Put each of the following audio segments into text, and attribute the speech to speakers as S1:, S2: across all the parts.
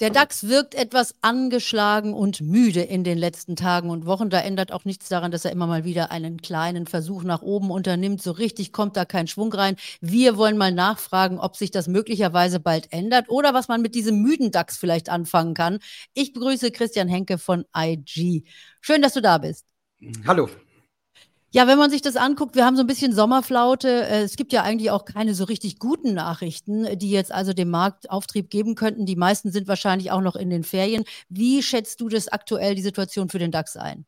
S1: Der DAX wirkt etwas angeschlagen und müde in den letzten Tagen und Wochen. Da ändert auch nichts daran, dass er immer mal wieder einen kleinen Versuch nach oben unternimmt. So richtig kommt da kein Schwung rein. Wir wollen mal nachfragen, ob sich das möglicherweise bald ändert oder was man mit diesem müden DAX vielleicht anfangen kann. Ich begrüße Christian Henke von IG. Schön, dass du da bist.
S2: Hallo.
S1: Ja, wenn man sich das anguckt, wir haben so ein bisschen Sommerflaute. Äh, es gibt ja eigentlich auch keine so richtig guten Nachrichten, die jetzt also dem Markt Auftrieb geben könnten. Die meisten sind wahrscheinlich auch noch in den Ferien. Wie schätzt du das aktuell, die Situation für den DAX ein?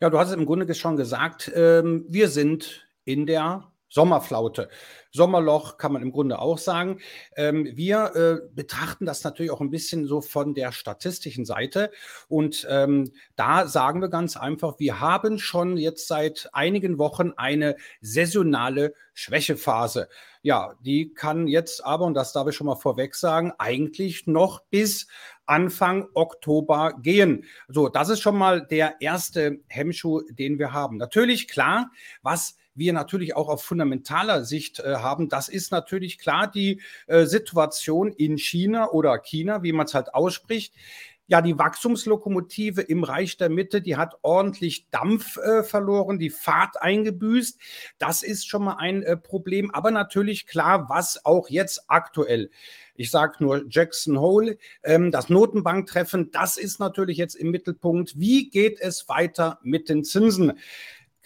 S2: Ja, du hast es im Grunde schon gesagt, ähm, wir sind in der Sommerflaute. Sommerloch kann man im Grunde auch sagen. Ähm, wir äh, betrachten das natürlich auch ein bisschen so von der statistischen Seite. Und ähm, da sagen wir ganz einfach, wir haben schon jetzt seit einigen Wochen eine saisonale Schwächephase. Ja, die kann jetzt aber, und das darf ich schon mal vorweg sagen, eigentlich noch bis Anfang Oktober gehen. So, das ist schon mal der erste Hemmschuh, den wir haben. Natürlich, klar, was wir natürlich auch auf fundamentaler Sicht äh, haben, das ist natürlich klar die äh, Situation in China oder China, wie man es halt ausspricht. Ja, die Wachstumslokomotive im Reich der Mitte, die hat ordentlich Dampf äh, verloren, die Fahrt eingebüßt. Das ist schon mal ein äh, Problem. Aber natürlich klar, was auch jetzt aktuell ich sage nur Jackson Hole, ähm, das Notenbanktreffen, das ist natürlich jetzt im Mittelpunkt. Wie geht es weiter mit den Zinsen?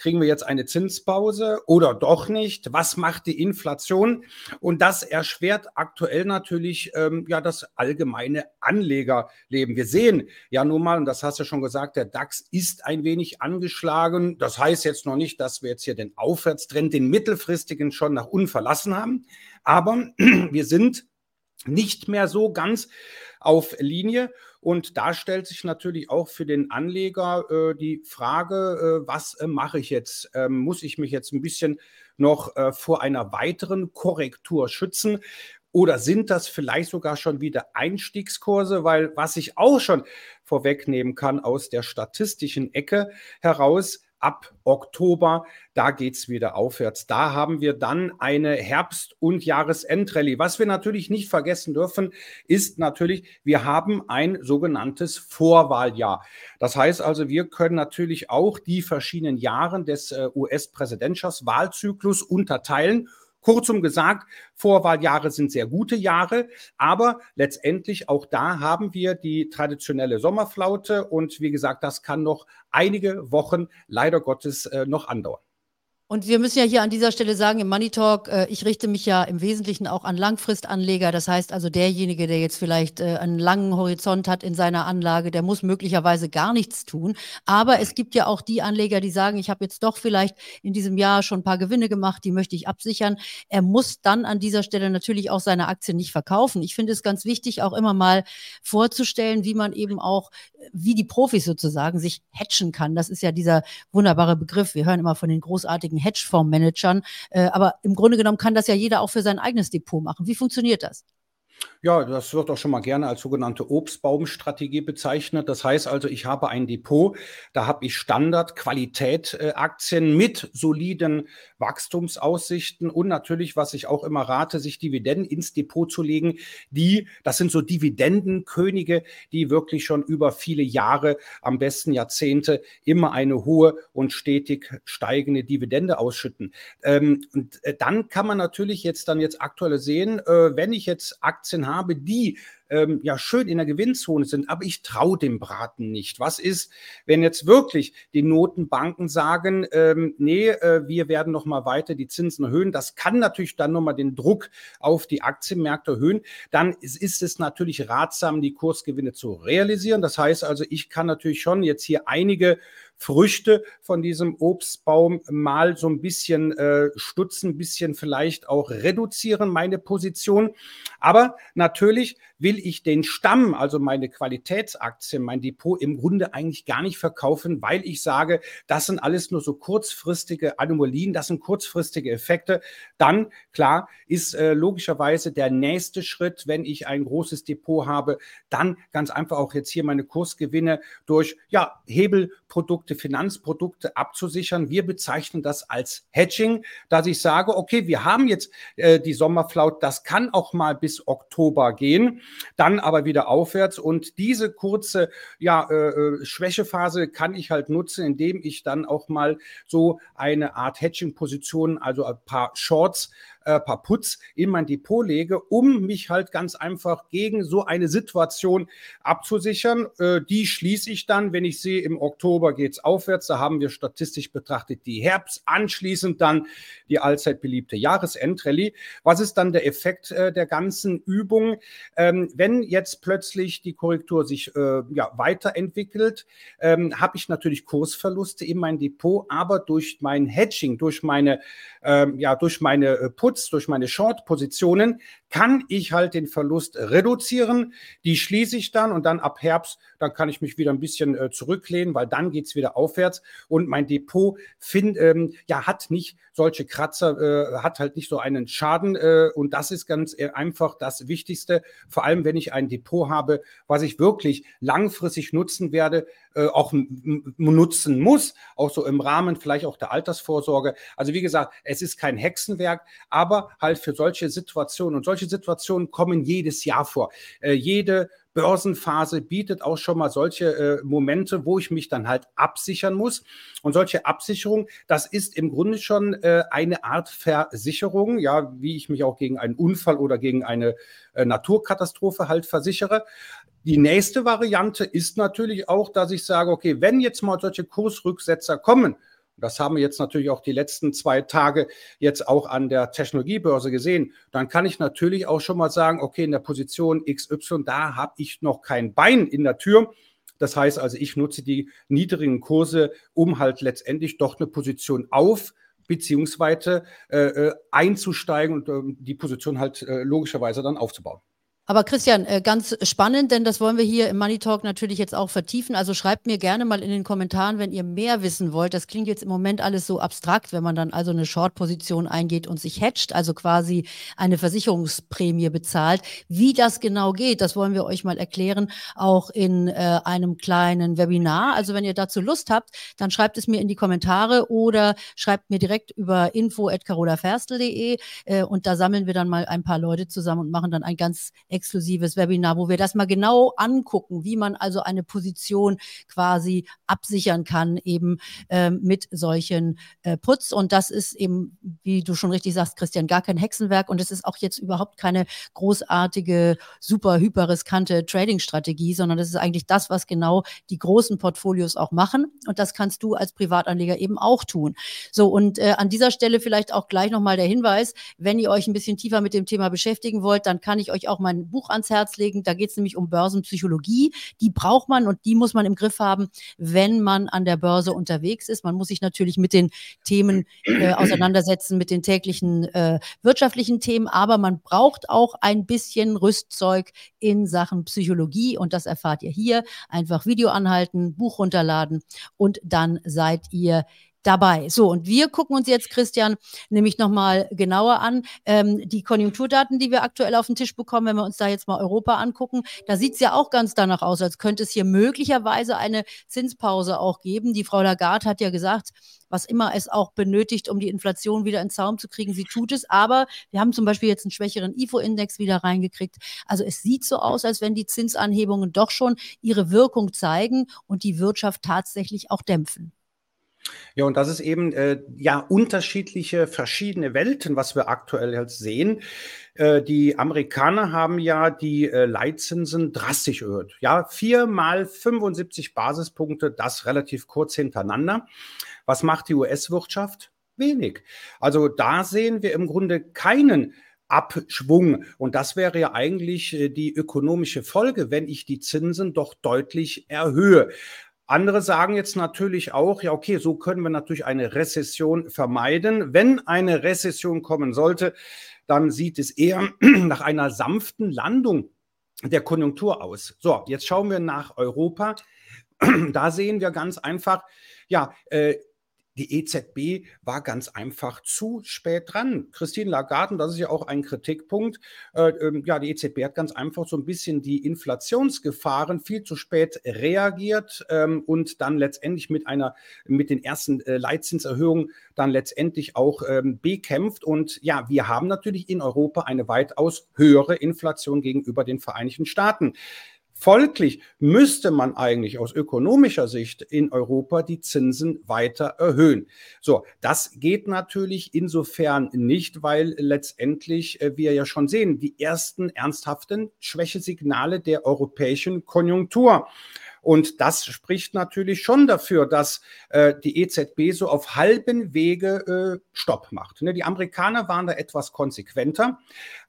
S2: Kriegen wir jetzt eine Zinspause oder doch nicht? Was macht die Inflation? Und das erschwert aktuell natürlich ähm, ja das allgemeine Anlegerleben. Wir sehen ja nun mal, und das hast du schon gesagt, der DAX ist ein wenig angeschlagen. Das heißt jetzt noch nicht, dass wir jetzt hier den Aufwärtstrend, den mittelfristigen schon nach unten verlassen haben. Aber wir sind nicht mehr so ganz auf Linie. Und da stellt sich natürlich auch für den Anleger äh, die Frage, äh, was äh, mache ich jetzt? Ähm, muss ich mich jetzt ein bisschen noch äh, vor einer weiteren Korrektur schützen? Oder sind das vielleicht sogar schon wieder Einstiegskurse? Weil was ich auch schon vorwegnehmen kann aus der statistischen Ecke heraus, ab Oktober, da geht es wieder aufwärts. Da haben wir dann eine Herbst- und Jahresendrallye. Was wir natürlich nicht vergessen dürfen, ist natürlich, wir haben ein sogenanntes Vorwahljahr. Das heißt also, wir können natürlich auch die verschiedenen Jahre des äh, US-Präsidentschaftswahlzyklus unterteilen Kurzum gesagt, Vorwahljahre sind sehr gute Jahre, aber letztendlich auch da haben wir die traditionelle Sommerflaute und wie gesagt, das kann noch einige Wochen leider Gottes äh, noch andauern.
S1: Und wir müssen ja hier an dieser Stelle sagen, im Money Talk, äh, ich richte mich ja im Wesentlichen auch an Langfristanleger. Das heißt also, derjenige, der jetzt vielleicht äh, einen langen Horizont hat in seiner Anlage, der muss möglicherweise gar nichts tun. Aber es gibt ja auch die Anleger, die sagen, ich habe jetzt doch vielleicht in diesem Jahr schon ein paar Gewinne gemacht, die möchte ich absichern. Er muss dann an dieser Stelle natürlich auch seine Aktien nicht verkaufen. Ich finde es ganz wichtig, auch immer mal vorzustellen, wie man eben auch, wie die Profis sozusagen, sich hatchen kann. Das ist ja dieser wunderbare Begriff. Wir hören immer von den großartigen Hedgefondsmanagern. Äh, aber im Grunde genommen kann das ja jeder auch für sein eigenes Depot machen. Wie funktioniert das?
S2: Ja, das wird auch schon mal gerne als sogenannte Obstbaumstrategie bezeichnet. Das heißt also, ich habe ein Depot, da habe ich Standard-Qualität-Aktien mit soliden Wachstumsaussichten und natürlich, was ich auch immer rate, sich Dividenden ins Depot zu legen. Die, das sind so Dividendenkönige, die wirklich schon über viele Jahre, am besten Jahrzehnte, immer eine hohe und stetig steigende Dividende ausschütten. Ähm, und äh, dann kann man natürlich jetzt dann jetzt aktuell sehen, äh, wenn ich jetzt Aktien habe, habe, die ähm, ja schön in der Gewinnzone sind, aber ich traue dem Braten nicht. Was ist, wenn jetzt wirklich die Notenbanken sagen, ähm, nee, äh, wir werden noch mal weiter die Zinsen erhöhen? Das kann natürlich dann noch mal den Druck auf die Aktienmärkte erhöhen. Dann ist, ist es natürlich ratsam, die Kursgewinne zu realisieren. Das heißt also, ich kann natürlich schon jetzt hier einige Früchte von diesem Obstbaum mal so ein bisschen äh, stutzen, ein bisschen vielleicht auch reduzieren, meine Position. Aber natürlich will ich den Stamm, also meine Qualitätsaktien, mein Depot im Grunde eigentlich gar nicht verkaufen, weil ich sage, das sind alles nur so kurzfristige Anomalien, das sind kurzfristige Effekte. Dann, klar, ist äh, logischerweise der nächste Schritt, wenn ich ein großes Depot habe, dann ganz einfach auch jetzt hier meine Kursgewinne durch ja, Hebelprodukte, Finanzprodukte abzusichern. Wir bezeichnen das als Hedging, dass ich sage, okay, wir haben jetzt äh, die Sommerflaut, das kann auch mal bis Oktober gehen. Dann aber wieder aufwärts. Und diese kurze ja, äh, äh, Schwächephase kann ich halt nutzen, indem ich dann auch mal so eine Art Hedging-Position, also ein paar Shorts äh, paar Putz in mein Depot lege, um mich halt ganz einfach gegen so eine Situation abzusichern. Äh, die schließe ich dann, wenn ich sehe, im Oktober geht es aufwärts. Da haben wir statistisch betrachtet die Herbst, anschließend dann die allzeit beliebte Jahresendrallye. Was ist dann der Effekt äh, der ganzen Übung? Ähm, wenn jetzt plötzlich die Korrektur sich äh, ja, weiterentwickelt, ähm, habe ich natürlich Kursverluste in mein Depot, aber durch mein Hedging, durch meine, ähm, ja, durch meine äh, Putz, durch meine Short-Positionen, kann ich halt den Verlust reduzieren. Die schließe ich dann und dann ab Herbst, dann kann ich mich wieder ein bisschen äh, zurücklehnen, weil dann geht es wieder aufwärts und mein Depot find, ähm, ja, hat nicht solche Kratzer, äh, hat halt nicht so einen Schaden äh, und das ist ganz äh, einfach das Wichtigste, vor allem wenn ich ein Depot habe, was ich wirklich langfristig nutzen werde, äh, auch nutzen muss, auch so im Rahmen vielleicht auch der Altersvorsorge. Also wie gesagt, es ist kein Hexenwerk, aber halt für solche Situationen und solche Situationen kommen jedes Jahr vor. Äh, jede Börsenphase bietet auch schon mal solche äh, Momente, wo ich mich dann halt absichern muss. Und solche Absicherung, das ist im Grunde schon äh, eine Art Versicherung, ja, wie ich mich auch gegen einen Unfall oder gegen eine äh, Naturkatastrophe halt versichere. Die nächste Variante ist natürlich auch, dass ich sage, okay, wenn jetzt mal solche Kursrücksetzer kommen, das haben wir jetzt natürlich auch die letzten zwei Tage jetzt auch an der Technologiebörse gesehen. Dann kann ich natürlich auch schon mal sagen, okay, in der Position XY, da habe ich noch kein Bein in der Tür. Das heißt also, ich nutze die niedrigen Kurse, um halt letztendlich doch eine Position auf beziehungsweise äh, äh einzusteigen und äh, die Position halt äh, logischerweise dann aufzubauen.
S1: Aber Christian, äh, ganz spannend, denn das wollen wir hier im Money Talk natürlich jetzt auch vertiefen. Also schreibt mir gerne mal in den Kommentaren, wenn ihr mehr wissen wollt. Das klingt jetzt im Moment alles so abstrakt, wenn man dann also eine Short-Position eingeht und sich hedgt, also quasi eine Versicherungsprämie bezahlt. Wie das genau geht, das wollen wir euch mal erklären, auch in äh, einem kleinen Webinar. Also wenn ihr dazu Lust habt, dann schreibt es mir in die Kommentare oder schreibt mir direkt über info.carolaferstel.de äh, und da sammeln wir dann mal ein paar Leute zusammen und machen dann ein ganz exklusives Webinar, wo wir das mal genau angucken, wie man also eine Position quasi absichern kann, eben ähm, mit solchen äh, Putz. Und das ist eben, wie du schon richtig sagst, Christian, gar kein Hexenwerk. Und es ist auch jetzt überhaupt keine großartige, super, hyper riskante Trading-Strategie, sondern das ist eigentlich das, was genau die großen Portfolios auch machen. Und das kannst du als Privatanleger eben auch tun. So, und äh, an dieser Stelle vielleicht auch gleich nochmal der Hinweis, wenn ihr euch ein bisschen tiefer mit dem Thema beschäftigen wollt, dann kann ich euch auch mein Buch ans Herz legen. Da geht es nämlich um Börsenpsychologie. Die braucht man und die muss man im Griff haben, wenn man an der Börse unterwegs ist. Man muss sich natürlich mit den Themen äh, auseinandersetzen, mit den täglichen äh, wirtschaftlichen Themen, aber man braucht auch ein bisschen Rüstzeug in Sachen Psychologie und das erfahrt ihr hier. Einfach Video anhalten, Buch runterladen und dann seid ihr dabei. So, und wir gucken uns jetzt, Christian, nämlich nochmal genauer an. Ähm, die Konjunkturdaten, die wir aktuell auf den Tisch bekommen, wenn wir uns da jetzt mal Europa angucken, da sieht es ja auch ganz danach aus, als könnte es hier möglicherweise eine Zinspause auch geben. Die Frau Lagarde hat ja gesagt, was immer es auch benötigt, um die Inflation wieder in Zaum zu kriegen, sie tut es. Aber wir haben zum Beispiel jetzt einen schwächeren IFO-Index wieder reingekriegt. Also es sieht so aus, als wenn die Zinsanhebungen doch schon ihre Wirkung zeigen und die Wirtschaft tatsächlich auch dämpfen.
S2: Ja, und das ist eben äh, ja unterschiedliche, verschiedene Welten, was wir aktuell jetzt sehen. Äh, die Amerikaner haben ja die äh, Leitzinsen drastisch erhöht. Ja, viermal 75 Basispunkte, das relativ kurz hintereinander. Was macht die US-Wirtschaft? Wenig. Also da sehen wir im Grunde keinen Abschwung. Und das wäre ja eigentlich äh, die ökonomische Folge, wenn ich die Zinsen doch deutlich erhöhe. Andere sagen jetzt natürlich auch, ja, okay, so können wir natürlich eine Rezession vermeiden. Wenn eine Rezession kommen sollte, dann sieht es eher nach einer sanften Landung der Konjunktur aus. So, jetzt schauen wir nach Europa. Da sehen wir ganz einfach, ja, äh, die EZB war ganz einfach zu spät dran. Christine Lagarde, das ist ja auch ein Kritikpunkt, äh, äh, ja, die EZB hat ganz einfach so ein bisschen die Inflationsgefahren viel zu spät reagiert ähm, und dann letztendlich mit einer, mit den ersten äh, Leitzinserhöhungen dann letztendlich auch ähm, bekämpft. Und ja, wir haben natürlich in Europa eine weitaus höhere Inflation gegenüber den Vereinigten Staaten. Folglich müsste man eigentlich aus ökonomischer Sicht in Europa die Zinsen weiter erhöhen. So, das geht natürlich insofern nicht, weil letztendlich äh, wir ja schon sehen, die ersten ernsthaften Schwächesignale der europäischen Konjunktur. Und das spricht natürlich schon dafür, dass äh, die EZB so auf halben Wege äh, Stopp macht. Ne? Die Amerikaner waren da etwas konsequenter,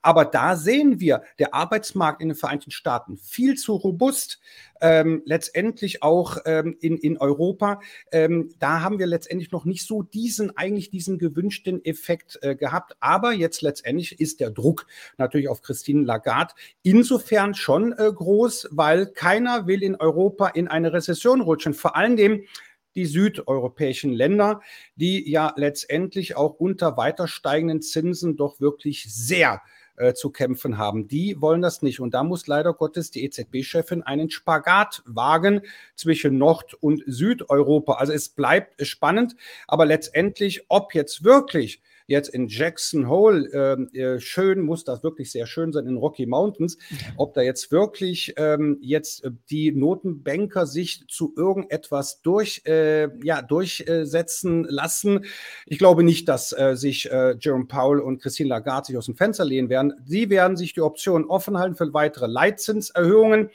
S2: aber da sehen wir, der Arbeitsmarkt in den Vereinigten Staaten viel zu robust ähm, letztendlich auch ähm, in, in Europa, ähm, da haben wir letztendlich noch nicht so diesen, eigentlich diesen gewünschten Effekt äh, gehabt. Aber jetzt letztendlich ist der Druck natürlich auf Christine Lagarde insofern schon äh, groß, weil keiner will in Europa in eine Rezession rutschen. Vor allen Dingen, die südeuropäischen Länder, die ja letztendlich auch unter weiter steigenden Zinsen doch wirklich sehr äh, zu kämpfen haben. Die wollen das nicht. Und da muss leider Gottes die EZB-Chefin einen Spagat wagen zwischen Nord- und Südeuropa. Also es bleibt spannend, aber letztendlich, ob jetzt wirklich jetzt in Jackson Hole, ähm, äh, schön, muss das wirklich sehr schön sein in Rocky Mountains, ob da jetzt wirklich ähm, jetzt äh, die Notenbanker sich zu irgendetwas durch, äh, ja, durchsetzen lassen. Ich glaube nicht, dass äh, sich äh, Jerome Powell und Christine Lagarde sich aus dem Fenster lehnen werden. Sie werden sich die Option offen halten für weitere Leitzinserhöhungen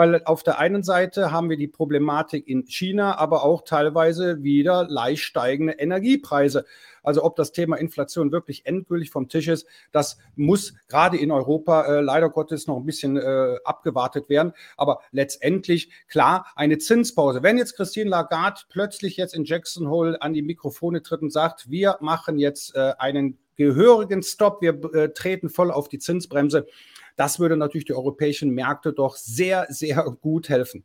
S2: weil auf der einen Seite haben wir die Problematik in China, aber auch teilweise wieder leicht steigende Energiepreise. Also ob das Thema Inflation wirklich endgültig vom Tisch ist, das muss gerade in Europa äh, leider Gottes noch ein bisschen äh, abgewartet werden. Aber letztendlich, klar, eine Zinspause. Wenn jetzt Christine Lagarde plötzlich jetzt in Jackson Hole an die Mikrofone tritt und sagt, wir machen jetzt äh, einen gehörigen Stopp, wir äh, treten voll auf die Zinsbremse, das würde natürlich die europäischen Märkte doch sehr, sehr gut helfen.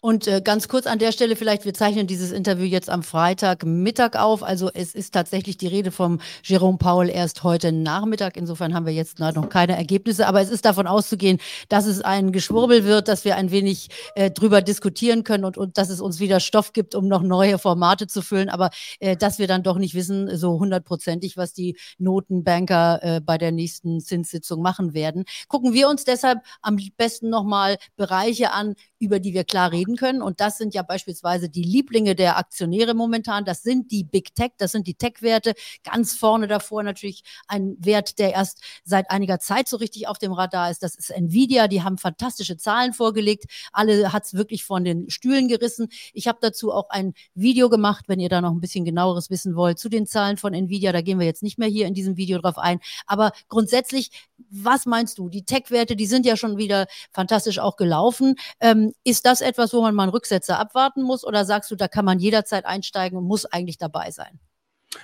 S1: Und äh, ganz kurz an der Stelle vielleicht, wir zeichnen dieses Interview jetzt am Freitagmittag auf. Also es ist tatsächlich die Rede vom Jerome Paul erst heute Nachmittag. Insofern haben wir jetzt noch keine Ergebnisse. Aber es ist davon auszugehen, dass es ein Geschwurbel wird, dass wir ein wenig äh, drüber diskutieren können und, und dass es uns wieder Stoff gibt, um noch neue Formate zu füllen. Aber äh, dass wir dann doch nicht wissen, so hundertprozentig, was die Notenbanker äh, bei der nächsten Zinssitzung machen werden. Gucken wir uns deshalb am besten nochmal Bereiche an, über die wir klar reden können. Und das sind ja beispielsweise die Lieblinge der Aktionäre momentan. Das sind die Big Tech, das sind die Tech-Werte. Ganz vorne davor natürlich ein Wert, der erst seit einiger Zeit so richtig auf dem Radar ist. Das ist Nvidia. Die haben fantastische Zahlen vorgelegt. Alle hat es wirklich von den Stühlen gerissen. Ich habe dazu auch ein Video gemacht, wenn ihr da noch ein bisschen genaueres wissen wollt, zu den Zahlen von Nvidia. Da gehen wir jetzt nicht mehr hier in diesem Video drauf ein. Aber grundsätzlich, was meinst du? Die Tech-Werte, die sind ja schon wieder fantastisch auch gelaufen. Ähm, ist das etwas, wo man mal einen Rücksetzer abwarten muss oder sagst du, da kann man jederzeit einsteigen und muss eigentlich dabei sein?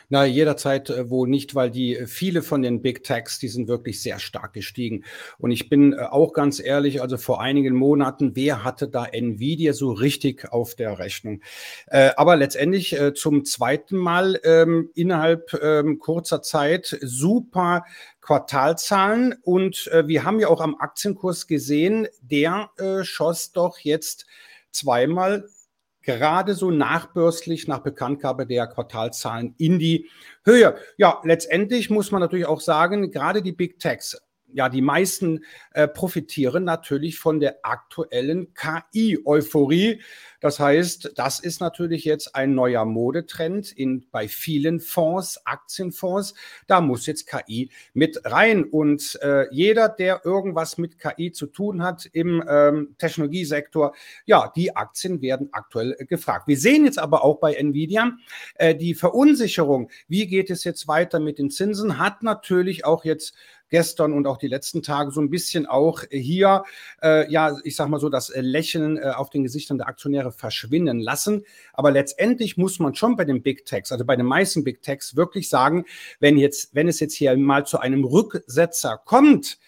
S2: Na, jederzeit äh, wohl nicht, weil die äh, viele von den Big Techs, die sind wirklich sehr stark gestiegen. Und ich bin äh, auch ganz ehrlich, also vor einigen Monaten, wer hatte da Nvidia so richtig auf der Rechnung? Äh, aber letztendlich äh, zum zweiten Mal ähm, innerhalb ähm, kurzer Zeit super Quartalzahlen. Und äh, wir haben ja auch am Aktienkurs gesehen, der schoss doch jetzt zweimal gerade so nachbörslich nach Bekanntgabe der Quartalzahlen in die Höhe. Ja, letztendlich muss man natürlich auch sagen, gerade die Big Techs, ja, die meisten äh, profitieren natürlich von der aktuellen KI-Euphorie. Das heißt, das ist natürlich jetzt ein neuer Modetrend in, bei vielen Fonds, Aktienfonds. Da muss jetzt KI mit rein. Und äh, jeder, der irgendwas mit KI zu tun hat im ähm, Technologiesektor, ja, die Aktien werden aktuell äh, gefragt. Wir sehen jetzt aber auch bei Nvidia, äh, die Verunsicherung, wie geht es jetzt weiter mit den Zinsen, hat natürlich auch jetzt gestern und auch die letzten Tage so ein bisschen auch hier, äh, ja, ich sag mal so, das Lächeln äh, auf den Gesichtern der Aktionäre verschwinden lassen. Aber letztendlich muss man schon bei den Big Techs, also bei den meisten Big Techs wirklich sagen, wenn jetzt, wenn es jetzt hier mal zu einem Rücksetzer kommt,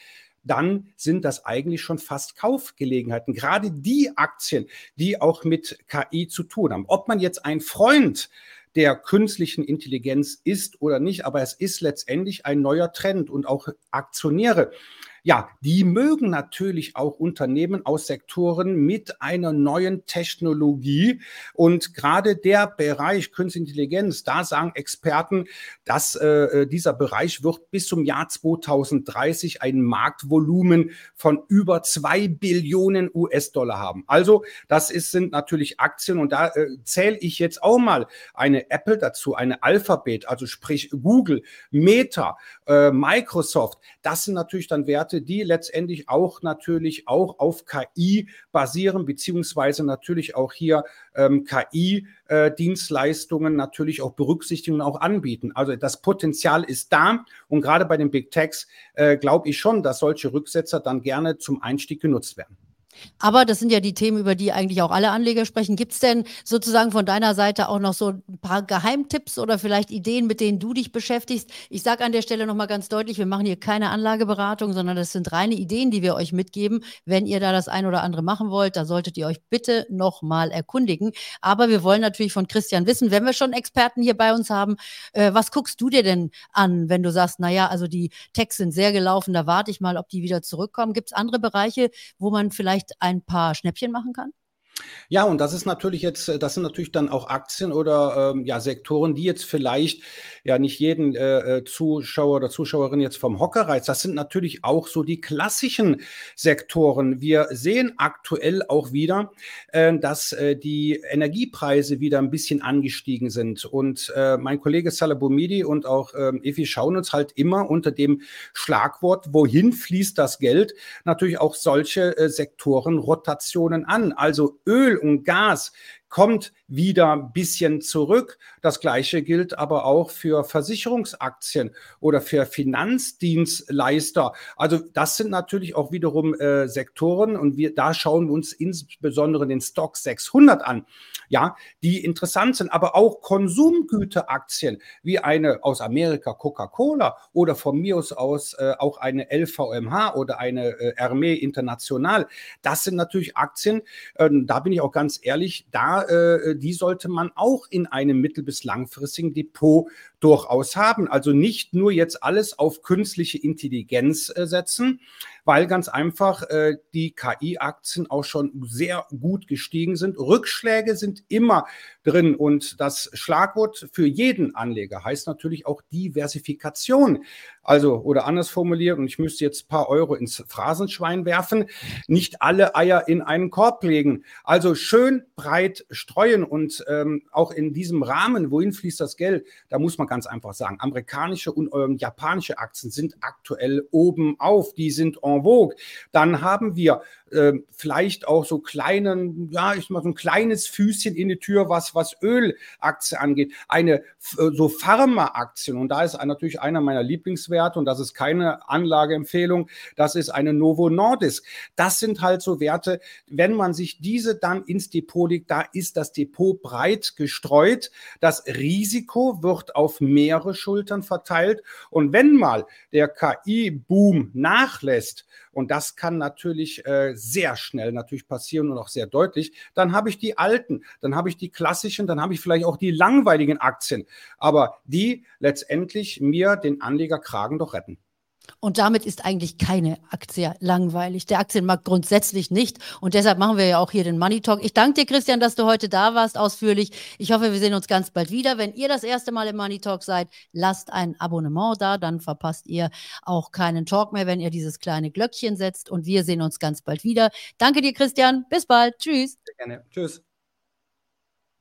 S2: dann sind das eigentlich schon fast Kaufgelegenheiten. Gerade die Aktien, die auch mit KI zu tun haben. Ob man jetzt ein Freund der künstlichen Intelligenz ist oder nicht, aber es ist letztendlich ein neuer Trend. Und auch Aktionäre ja, die mögen natürlich auch Unternehmen aus Sektoren mit einer neuen Technologie. Und gerade der Bereich Künstliche Intelligenz, da sagen Experten, dass äh, äh dieser Bereich wird bis zum Jahr 2030 ein Marktvolumen von über zwei Billionen US-Dollar haben. Also das ist, sind natürlich Aktien und da äh, zähle ich jetzt auch mal eine Apple dazu, eine Alphabet, also sprich Google, Meta, äh, Microsoft. Das sind natürlich dann Werte, Werte, die letztendlich auch natürlich auch auf KI basieren, beziehungsweise natürlich auch hier ähm, KI-Dienstleistungen äh, natürlich auch berücksichtigen und auch anbieten. Also das Potenzial ist da und gerade bei den Big Techs äh, glaube ich schon, dass solche Rücksetzer dann gerne zum Einstieg genutzt werden.
S1: Aber das sind ja die Themen, über die eigentlich auch alle Anleger sprechen. Gibt es denn sozusagen von deiner Seite auch noch so ein paar Geheimtipps oder vielleicht Ideen, mit denen du dich beschäftigst? Ich sage an der Stelle nochmal ganz deutlich, wir machen hier keine Anlageberatung, sondern das sind reine Ideen, die wir euch mitgeben. Wenn ihr da das ein oder andere machen wollt, da solltet ihr euch bitte nochmal erkundigen. Aber wir wollen natürlich von Christian wissen, wenn wir schon Experten hier bei uns haben, äh, was guckst du dir denn an, wenn du sagst, naja, also die Techs sind sehr gelaufen, da warte ich mal, ob die wieder zurückkommen. Gibt es andere Bereiche, wo man vielleicht vielleicht ein paar Schnäppchen machen kann?
S2: Ja, und das ist natürlich jetzt, äh, das sind natürlich dann auch Aktien oder ähm, ja, Sektoren, die jetzt vielleicht ja nicht jeden äh, äh, Zuschauer oder Zuschauerin jetzt vom Hocker reizt. Das sind natürlich auch so die klassischen Sektoren. Wir sehen aktuell auch wieder, äh, dass äh, die Energiepreise wieder ein bisschen angestiegen sind. Und äh, mein Kollege Salabomidi und auch ähm, Evi schauen uns halt immer unter dem Schlagwort, wohin fließt das Geld, natürlich auch solche Sektoren Rotationen an. Also Öl und Gas kommt wieder ein bisschen zurück. Das gleiche gilt aber auch für Versicherungsaktien oder für Finanzdienstleister. Also das sind natürlich auch wiederum äh, Sektoren und wir da schauen wir uns insbesondere den Stock 600 an. Ja, die interessant sind, aber auch Konsumgüteraktien wie eine aus Amerika Coca-Cola oder von mir aus, äh, auch eine LVMH oder eine äh, Hermé International. Das sind natürlich Aktien, äh, da bin ich auch ganz ehrlich, da äh, die sollte man auch in einem mittel- bis langfristigen Depot durchaus haben. Also nicht nur jetzt alles auf künstliche Intelligenz äh, setzen, weil ganz einfach äh, die KI-Aktien auch schon sehr gut gestiegen sind. Rückschläge sind immer drin und das Schlagwort für jeden Anleger heißt natürlich auch Diversifikation. Also, oder anders formuliert, und ich müsste jetzt ein paar Euro ins Phrasenschwein werfen, nicht alle Eier in einen Korb legen. Also schön breit streuen und ähm, auch in diesem Rahmen, wohin fließt das Geld, da muss man ganz einfach sagen, amerikanische und ähm, japanische Aktien sind aktuell oben auf, die sind en vogue. Dann haben wir äh, vielleicht auch so kleinen, ja, ich mal so ein kleines Füßchen in die Tür, was, was Ölaktie angeht. Eine äh, so Pharma-Aktien, und da ist natürlich einer meiner Lieblingswerte, und das ist keine Anlageempfehlung, das ist eine Novo Nordisk. Das sind halt so Werte, wenn man sich diese dann ins Depot legt, da ist das Depot breit gestreut. Das Risiko wird auf mehrere Schultern verteilt. Und wenn mal der KI-Boom nachlässt, und das kann natürlich äh, sehr schnell natürlich passieren und auch sehr deutlich. Dann habe ich die alten, dann habe ich die klassischen, dann habe ich vielleicht auch die langweiligen Aktien, aber die letztendlich mir den Anlegerkragen doch retten.
S1: Und damit ist eigentlich keine Aktie langweilig. Der Aktienmarkt grundsätzlich nicht. Und deshalb machen wir ja auch hier den Money Talk. Ich danke dir, Christian, dass du heute da warst, ausführlich. Ich hoffe, wir sehen uns ganz bald wieder. Wenn ihr das erste Mal im Money Talk seid, lasst ein Abonnement da. Dann verpasst ihr auch keinen Talk mehr, wenn ihr dieses kleine Glöckchen setzt. Und wir sehen uns ganz bald wieder. Danke dir, Christian. Bis bald. Tschüss. Sehr gerne. Tschüss.